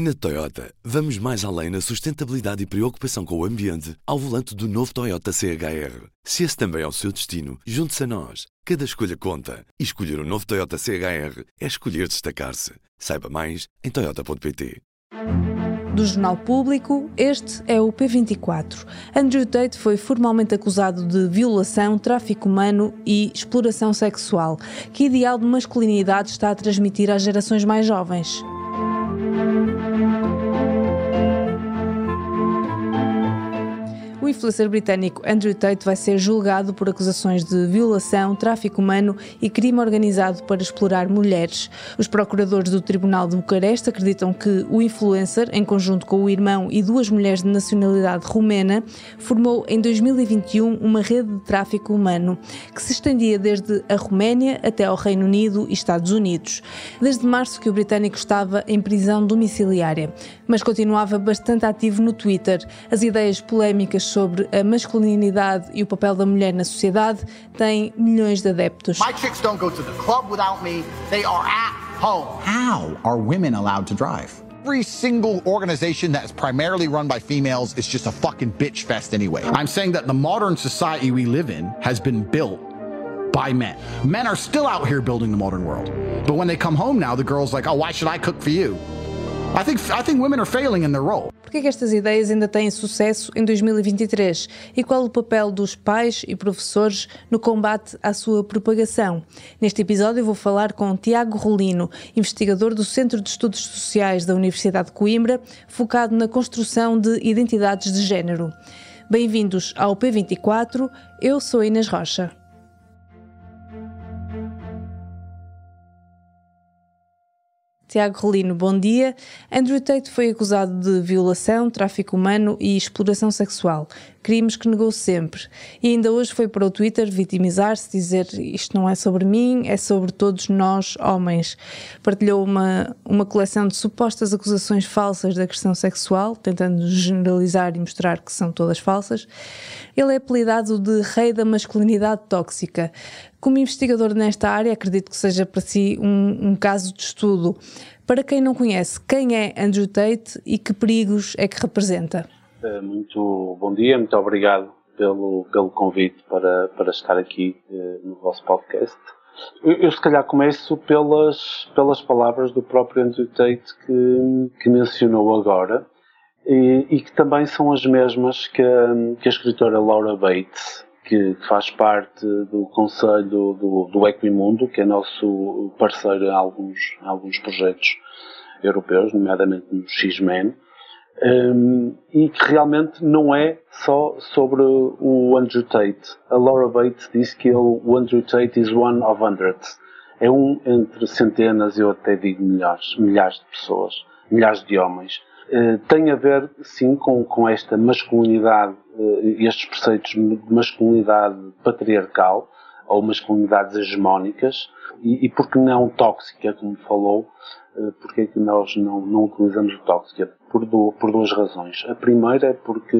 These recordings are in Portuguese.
Na Toyota, vamos mais além na sustentabilidade e preocupação com o ambiente ao volante do novo Toyota CHR. Se esse também é o seu destino, junte-se a nós. Cada escolha conta. E escolher o um novo Toyota CHR é escolher destacar-se. Saiba mais em Toyota.pt. Do Jornal Público, este é o P24. Andrew Tate foi formalmente acusado de violação, tráfico humano e exploração sexual. Que ideal de masculinidade está a transmitir às gerações mais jovens? Thank you. O influencer britânico Andrew Tate vai ser julgado por acusações de violação, tráfico humano e crime organizado para explorar mulheres. Os procuradores do Tribunal de Bucareste acreditam que o influencer, em conjunto com o irmão e duas mulheres de nacionalidade rumena, formou em 2021 uma rede de tráfico humano que se estendia desde a Roménia até ao Reino Unido e Estados Unidos. Desde março que o britânico estava em prisão domiciliária, mas continuava bastante ativo no Twitter. As ideias polémicas sobre a masculinidade e o papel da mulher na sociedade tem milhões de adeptos. My chicks don't go to the club without me. They are at home. How are women allowed to drive? Every single organization that is primarily run by females is just a fucking bitch fest anyway. I'm saying that the modern society we live in has been built by men. Men are still out here building the modern world. But when they come home now, the girl's like, oh, why should I cook for you? I think, I think women are failing in their role. Por que estas ideias ainda têm sucesso em 2023? E qual o papel dos pais e professores no combate à sua propagação? Neste episódio vou falar com Tiago Rolino, investigador do Centro de Estudos Sociais da Universidade de Coimbra, focado na construção de identidades de género. Bem-vindos ao P24, eu sou Inês Rocha. Tiago Rolino, bom dia. Andrew Tate foi acusado de violação, tráfico humano e exploração sexual, crimes que negou sempre. E ainda hoje foi para o Twitter vitimizar-se, dizer isto não é sobre mim, é sobre todos nós, homens. Partilhou uma, uma coleção de supostas acusações falsas de agressão sexual, tentando generalizar e mostrar que são todas falsas. Ele é apelidado de rei da masculinidade tóxica. Como investigador nesta área, acredito que seja para si um, um caso de estudo. Para quem não conhece, quem é Andrew Tate e que perigos é que representa? Eh, muito bom dia, muito obrigado pelo, pelo convite para, para estar aqui uh, no vosso podcast. Eu, eu, se calhar começo pelas, pelas palavras do próprio Andrew Tate que, que mencionou agora e, e, que também são as mesmas que que a escritora Laura Bates que faz parte do conselho do, do Equimundo, que é nosso parceiro em alguns, alguns projetos europeus, nomeadamente no X-Men, um, e que realmente não é só sobre o Andrew Tate. A Laura Bates diz que ele, o Andrew Tate is one of hundreds. É um entre centenas, eu até digo milhares, milhares de pessoas, milhares de homens. Uh, tem a ver, sim, com, com esta masculinidade uh, estes preceitos de masculinidade patriarcal ou masculinidades hegemónicas e, e porque não tóxica, como falou, uh, porque é que nós não, não utilizamos o tóxica? Por, do, por duas razões. A primeira é porque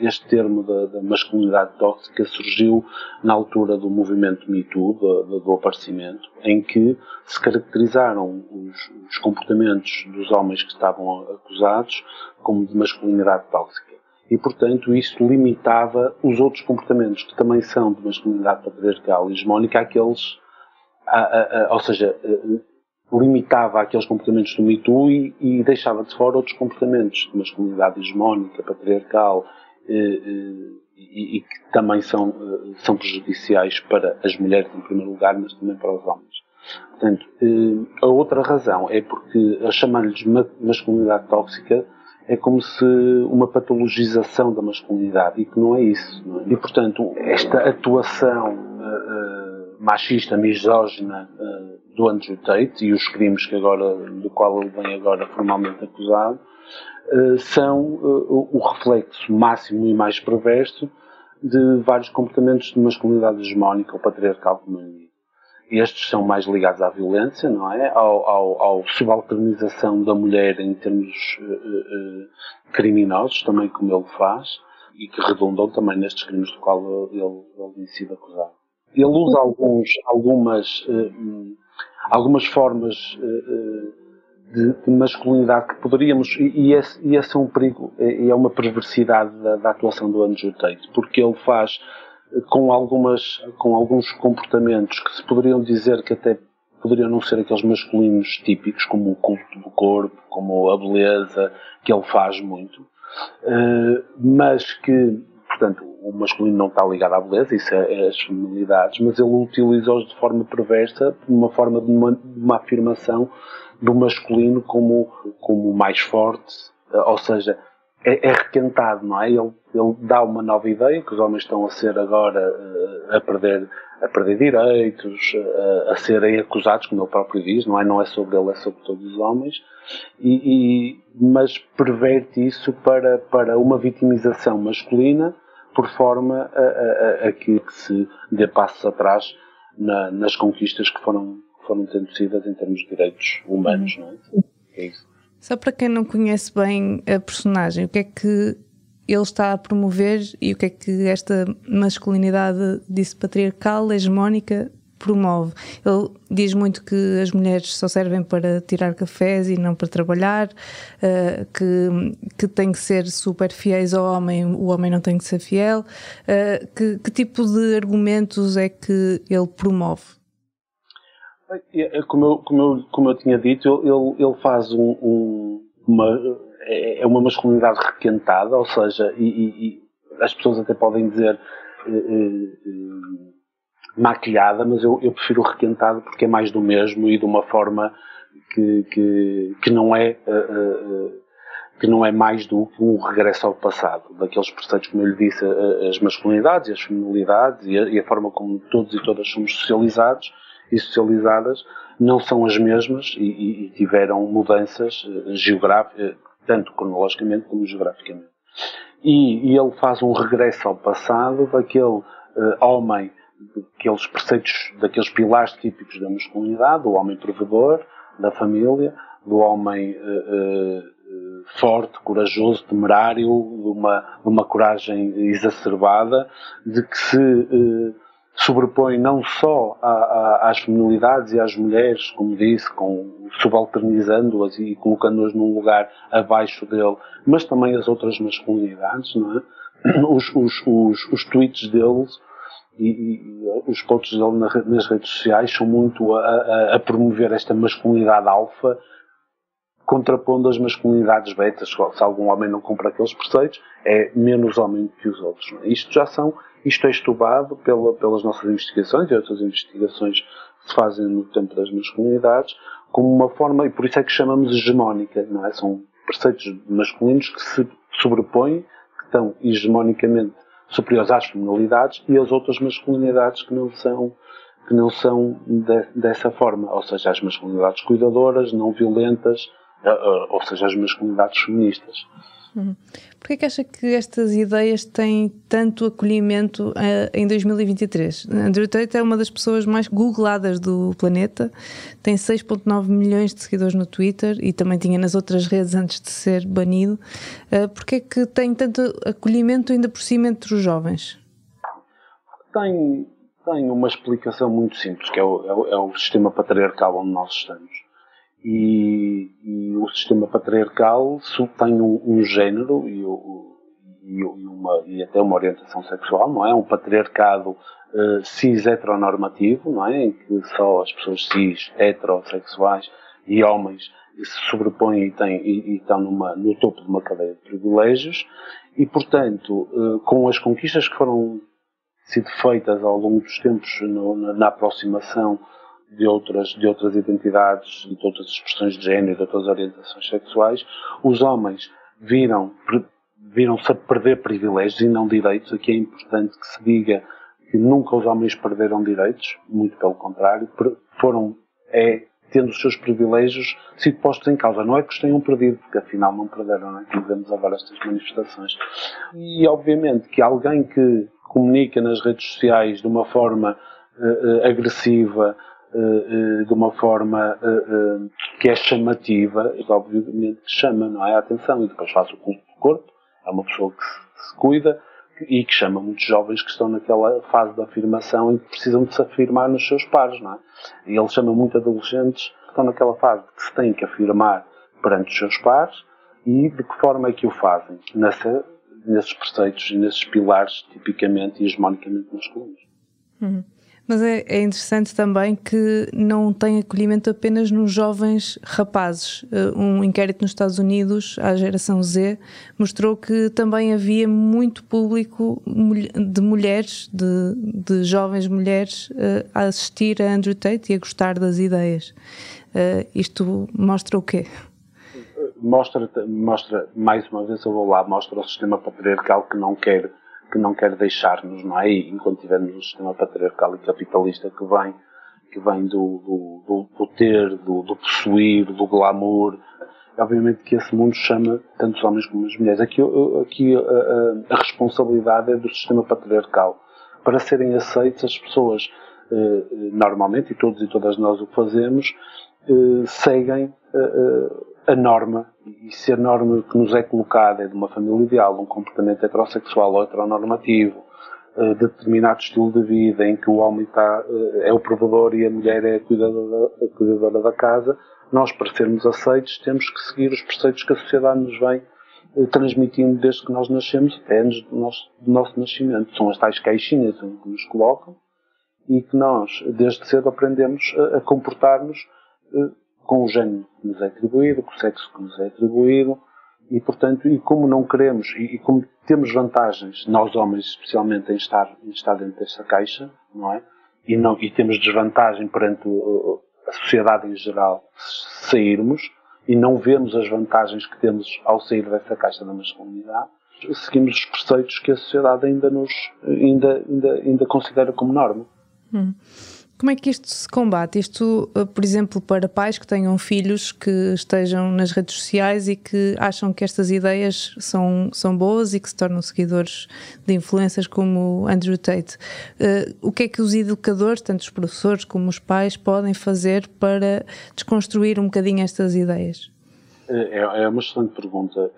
este termo da, da, masculinidade tóxica surgiu na altura do movimento Me Too, do, do, do aparecimento, em que se caracterizaram os, os comportamentos dos homens que estavam acusados como de masculinidade tóxica e, portanto, isso limitava os outros comportamentos que também são de masculinidade patriarcal e hegemónica àqueles, a, a, a, ou seja, limitava aqueles comportamentos do Too e, e, deixava de fora outros comportamentos de masculinidade hegemónica, patriarcal e, e, e que também são, são prejudiciais para as mulheres em primeiro lugar, mas também para os homens. Portanto, a outra razão é porque a chamar-lhes masculinidade tóxica é como se uma patologização da masculinidade e que não é isso. Não é? E portanto, esta atuação uh, uh, machista, misógina uh, do Andrew Tate e os crimes que agora, do qual ele vem agora formalmente acusado, são o reflexo máximo e mais perverso de vários comportamentos de masculinidade hegemónica ou patriarcal, como. Estes são mais ligados à violência, não é? Ao, ao, ao subalternização da mulher em termos uh, uh, criminosos, também como ele faz, e que redundam também nestes crimes do qual ele, ele sido acusado. Ele usa alguns, algumas, uh, algumas formas de, de, masculinidade que poderíamos, e, e, esse, e esse é um perigo, e é uma perversidade da, da atuação do Andrew Tate, porque ele faz com algumas, com alguns comportamentos que se poderiam dizer que até poderiam não ser aqueles masculinos típicos, como o culto do corpo, como a beleza, que ele faz muito, eh, mas que, portanto, o masculino não está ligado à beleza, isso é, é as feminilidades, mas ele utiliza-os de forma perversa, de uma forma de uma, de uma afirmação do masculino como, como mais forte, ou seja, é, é, requentado, não é? Ele, ele dá uma nova ideia que os homens estão a ser agora uh, a perder a perder direitos, uh, a serem acusados, como ele próprio diz, não é? Não é sobre ele, é sobre todos os homens, e, e, mas perverte isso para, para uma vitimização masculina por forma a, a, a que, se dê passos atrás na, nas conquistas que foram, foram tendo sido em termos de direitos humanos, não é? é isso. Só para quem não conhece bem a personagem, o que é que ele está a promover e o que é que esta masculinidade disse patriarcal, hegemónica, promove. Ele diz muito que as mulheres só servem para tirar cafés e não para trabalhar, uh, que, que têm que ser super fiéis ao homem, o homem não tem que ser fiel. Uh, que, que tipo de argumentos é que ele promove? É como eu, como eu, como eu tinha dito, ele, ele faz um, um, uma, é, é uma masculinidade requentada, ou seja, e, e, as pessoas até podem dizer eh, eh, eh, maquilhada, mas eu, eu prefiro requentado porque é mais do mesmo e de uma forma que, que, que não é que não é mais do que um regresso ao passado, daqueles preceitos, como eu lhe disse, as masculinidades e as feminilidades e a, e a forma como todos e todas somos socializados e socializadas não são as mesmas e, e tiveram mudanças eh, geográficas, eh, tanto cronologicamente como geograficamente. E, e, ele faz um regresso ao passado daquele uh, homem, daqueles preceitos, daqueles pilares típicos da masculinidade, do homem provedor, da família, do homem uh, uh, forte, corajoso, temerário, de uma, de uma coragem exacerbada, de que se sobrepõe não só a, a, às feminilidades e às mulheres, como disse, com, subalternizando-as e colocando-as num lugar abaixo dele, mas também as outras masculinidades, não é? Os, os, os, os tweets deles e, e, os posts dele nas redes sociais são muito a, a promover esta masculinidade alfa, contrapondo as masculinidades betas. Se algum homem não compra aqueles preceitos, é menos homem que os outros. É? Isto já são isto é estudado pela, pelas nossas investigações e outras investigações que se fazem no tempo das masculinidades como uma forma, e por isso é que chamamos hegemónica, não é? São preceitos masculinos que se sobrepõem, que estão hegemonicamente superiores às feminilidades e às outras masculinidades que não são que não são de, dessa forma, ou seja, as masculinidades cuidadoras, não violentas, ou seja, as masculinidades feministas. Uhum. Porquê que acha que estas ideias têm tanto acolhimento uh, em 2023? Andrew Tate é uma das pessoas mais googladas do planeta, tem 6.9 milhões de seguidores no Twitter e também tinha nas outras redes antes de ser banido. Uh, Porquê que tem tanto acolhimento ainda por cima entre os jovens? Tem, tem uma explicação muito simples, que é o, é o, é o sistema patriarcal onde nós estamos e, e o sistema patriarcal tem um, um género e, e, uma, e, até uma orientação sexual, não é? Um patriarcado uh, cis heteronormativo, não é? Em que só as pessoas cis heterossexuais e homens se sobrepõem e, têm, e, estão numa, no topo de uma cadeia de privilégios e, portanto, uh, com as conquistas que foram sido feitas ao longo dos tempos no, na, na aproximação de outras, de outras identidades, de outras expressões de género, de outras orientações sexuais, os homens viram, viram-se a perder privilégios e não direitos. Aqui é importante que se diga que nunca os homens perderam direitos, muito pelo contrário, foram, é, tendo os seus privilégios sido postos em causa. Não é que os tenham perdido, porque afinal não perderam, não é? Que vemos agora estas manifestações. E obviamente que alguém que comunica nas redes sociais de uma forma uh, agressiva, eh, eh, de uma forma eh, que é chamativa, obviamente que chama, não é? A atenção. E depois faz o culto do corpo, é uma pessoa que se, cuida e que chama muitos jovens que estão naquela fase de afirmação e que precisam de se afirmar nos seus pares, não é? E ele chama muito adolescentes estão naquela fase que se têm que afirmar perante os seus pares e de que forma é que o fazem nessa, nesses preceitos e nesses pilares tipicamente e hegemonicamente masculinos. Uhum. Mas é, é, interessante também que não tem acolhimento apenas nos jovens rapazes. Eh, um inquérito nos Estados Unidos, à geração Z, mostrou que também havia muito público de mulheres, de, de jovens mulheres, eh, a assistir a Andrew Tate e a gostar das ideias. Eh, isto mostra o quê? Mostra, mostra, mais uma vez eu vou lá, mostra o sistema patriarcal que não quer que não quer deixar-nos, não é? Enquanto tivermos um sistema patriarcal e capitalista que vem, que vem do, do, do, ter, do, do, possuir, do glamour, obviamente que esse mundo chama tanto os homens como as mulheres. Aqui, aqui a, a, a responsabilidade é do sistema patriarcal. Para serem aceitas, as pessoas, eh, normalmente, e todos e todas nós o fazemos, eh, seguem eh, a norma, e se a norma que nos é colocada é de uma família ideal, um comportamento heterossexual ou heteronormativo, uh, determinado estilo de vida em que o homem está, uh, é o provedor e a mulher é a cuidadora, a cuidadora da casa, nós, para sermos aceitos, temos que seguir os preceitos que a sociedade nos vem uh, transmitindo desde que nós nascemos até antes do nosso, do nosso nascimento. São as tais caixinhas que nos colocam e que nós, desde cedo, aprendemos a, a comportar-nos com o género que nos é atribuído, com o sexo que nos é atribuído, e portanto, e como não queremos, e, e como temos vantagens, nós homens especialmente, em estar, em estar dentro desta caixa, não é? E, não, e temos desvantagem perante a sociedade em geral se sairmos, e não vemos as vantagens que temos ao sair dessa caixa da masculinidade, seguimos os preceitos que a sociedade ainda nos ainda, ainda, ainda considera como norma. Hum. Como é que isto se combate? Isto, eh, por exemplo, para pais que tenham filhos que estejam nas redes sociais e que acham que estas ideias são, são boas e que se tornam seguidores de influências como Andrew Tate. Uh, o que é que os educadores, tanto os professores como os pais, podem fazer para desconstruir um bocadinho estas ideias? É, é uma excelente pergunta.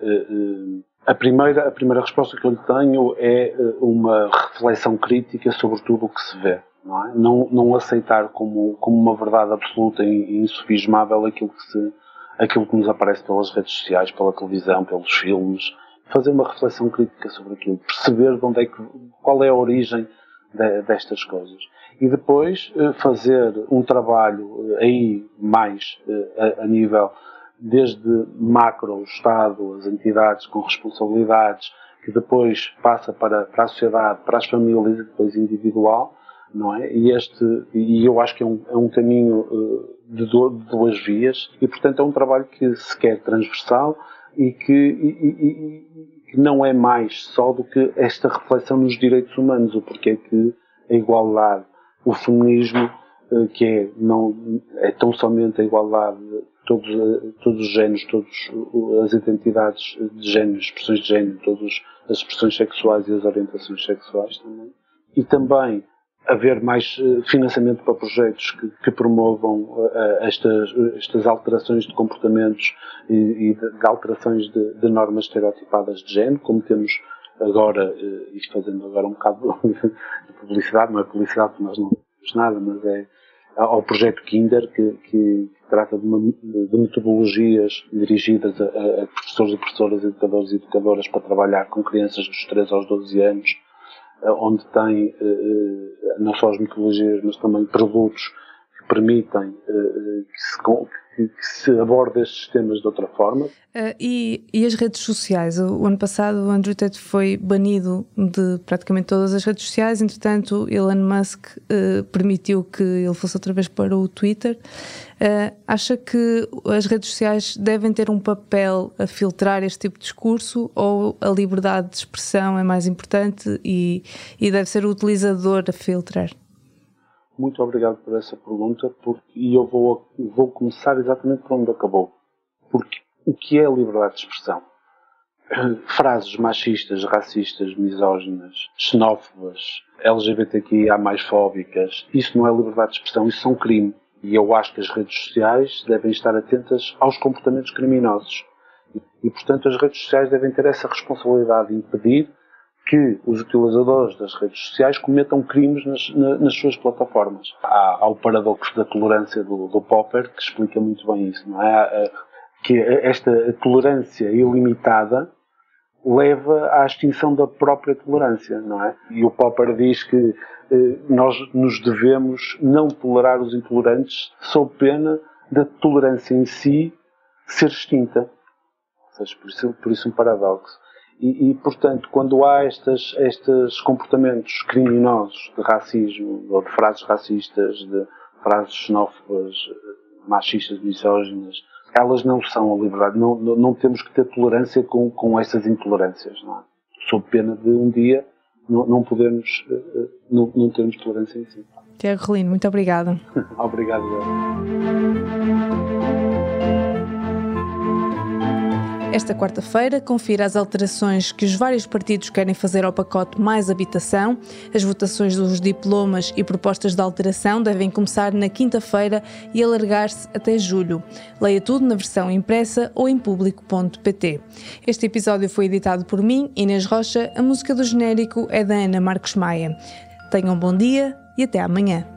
A primeira, a primeira resposta que eu lhe tenho é uma reflexão crítica sobre tudo o que se vê não, é? não, não aceitar como, como uma verdade absoluta e insufismável aquilo que, se, aquilo que nos aparece pelas redes sociais, pela televisão, pelos filmes, fazer uma reflexão crítica sobre aquilo, perceber de onde é que, qual é a origem de, destas coisas. E depois eh, fazer um trabalho eh, aí mais eh, a, a nível desde macro, o Estado, as entidades com responsabilidades, que depois passa para, para a sociedade, para as famílias e depois individual, não é? E este, e eu acho que é um, é um caminho uh, de, do, de, duas vias e, portanto, é um trabalho que se quer transversal e que, e, e, e, não é mais só do que esta reflexão nos direitos humanos, o porquê que a igualdade, o feminismo, uh, que é, não, é tão somente a igualdade de todos, uh, todos os géneros, todas as identidades de género, expressões de género, todas as expressões sexuais e as orientações sexuais também. E também haver mais eh, financiamento para projetos que, que promovam uh, estas, estas alterações de comportamentos e, e de, de, alterações de, de, normas estereotipadas de género, como temos agora, e fazendo agora um bocado de publicidade, não é publicidade porque nós não temos nada, mas é ao projeto Kinder, que, que trata de, uma, de metodologias dirigidas a, a, professores e professoras, educadores e educadoras para trabalhar com crianças dos 3 aos 12 anos, eh, onde tem eh, eh, não só as metodologias, mas também produtos que permitem que se, que, que se aborde estes temas de outra forma. Uh, e, e, as redes sociais? O, ano passado o Andrew Tate foi banido de praticamente todas as redes sociais, entretanto Elon Musk uh, permitiu que ele fosse outra vez para o Twitter. Uh, acha que as redes sociais devem ter um papel a filtrar este tipo de discurso ou a liberdade de expressão é mais importante e, e deve ser o utilizador a filtrar? Muito obrigado por essa pergunta, porque, e eu vou, vou começar exatamente por onde acabou. Porque o que é a liberdade de expressão? Frases machistas, racistas, misóginas, xenófobas, LGBTQIA mais fóbicas, isso não é liberdade de expressão, isso são crime. E eu acho que as redes sociais devem estar atentas aos comportamentos criminosos. E portanto, as redes sociais devem ter essa responsabilidade de impedir que os utilizadores das redes sociais cometam crimes nas, nas suas plataformas. Há, há, o paradoxo da tolerância do, do, Popper que explica muito bem isso, não é? Que esta tolerância ilimitada leva à extinção da própria tolerância, não é? E o Popper diz que eh, nós nos devemos não tolerar os intolerantes sob pena da tolerância em si ser extinta. Ou seja, por isso, por isso um paradoxo. E, e, portanto, quando há estas, estes comportamentos criminosos de racismo, ou de frases racistas, de frases xenófobas, machistas, misóginas, elas não são a liberdade. Não, não, temos que ter tolerância com, com essas intolerâncias, não é? Sob pena de um dia não, não podermos, eh, eh, não, não termos tolerância em si. Tiago Rolino, muito obrigada. Obrigado. Esta quarta-feira, confira as alterações que os vários partidos querem fazer ao pacote Mais Habitação. As votações dos diplomas e propostas de alteração devem começar na quinta-feira e alargar-se até julho. Leia tudo na versão impressa ou em público.pt. Este episódio foi editado por mim, Inês Rocha. A música do genérico é da Ana Marcos Maia. Tenham um bom dia e até amanhã.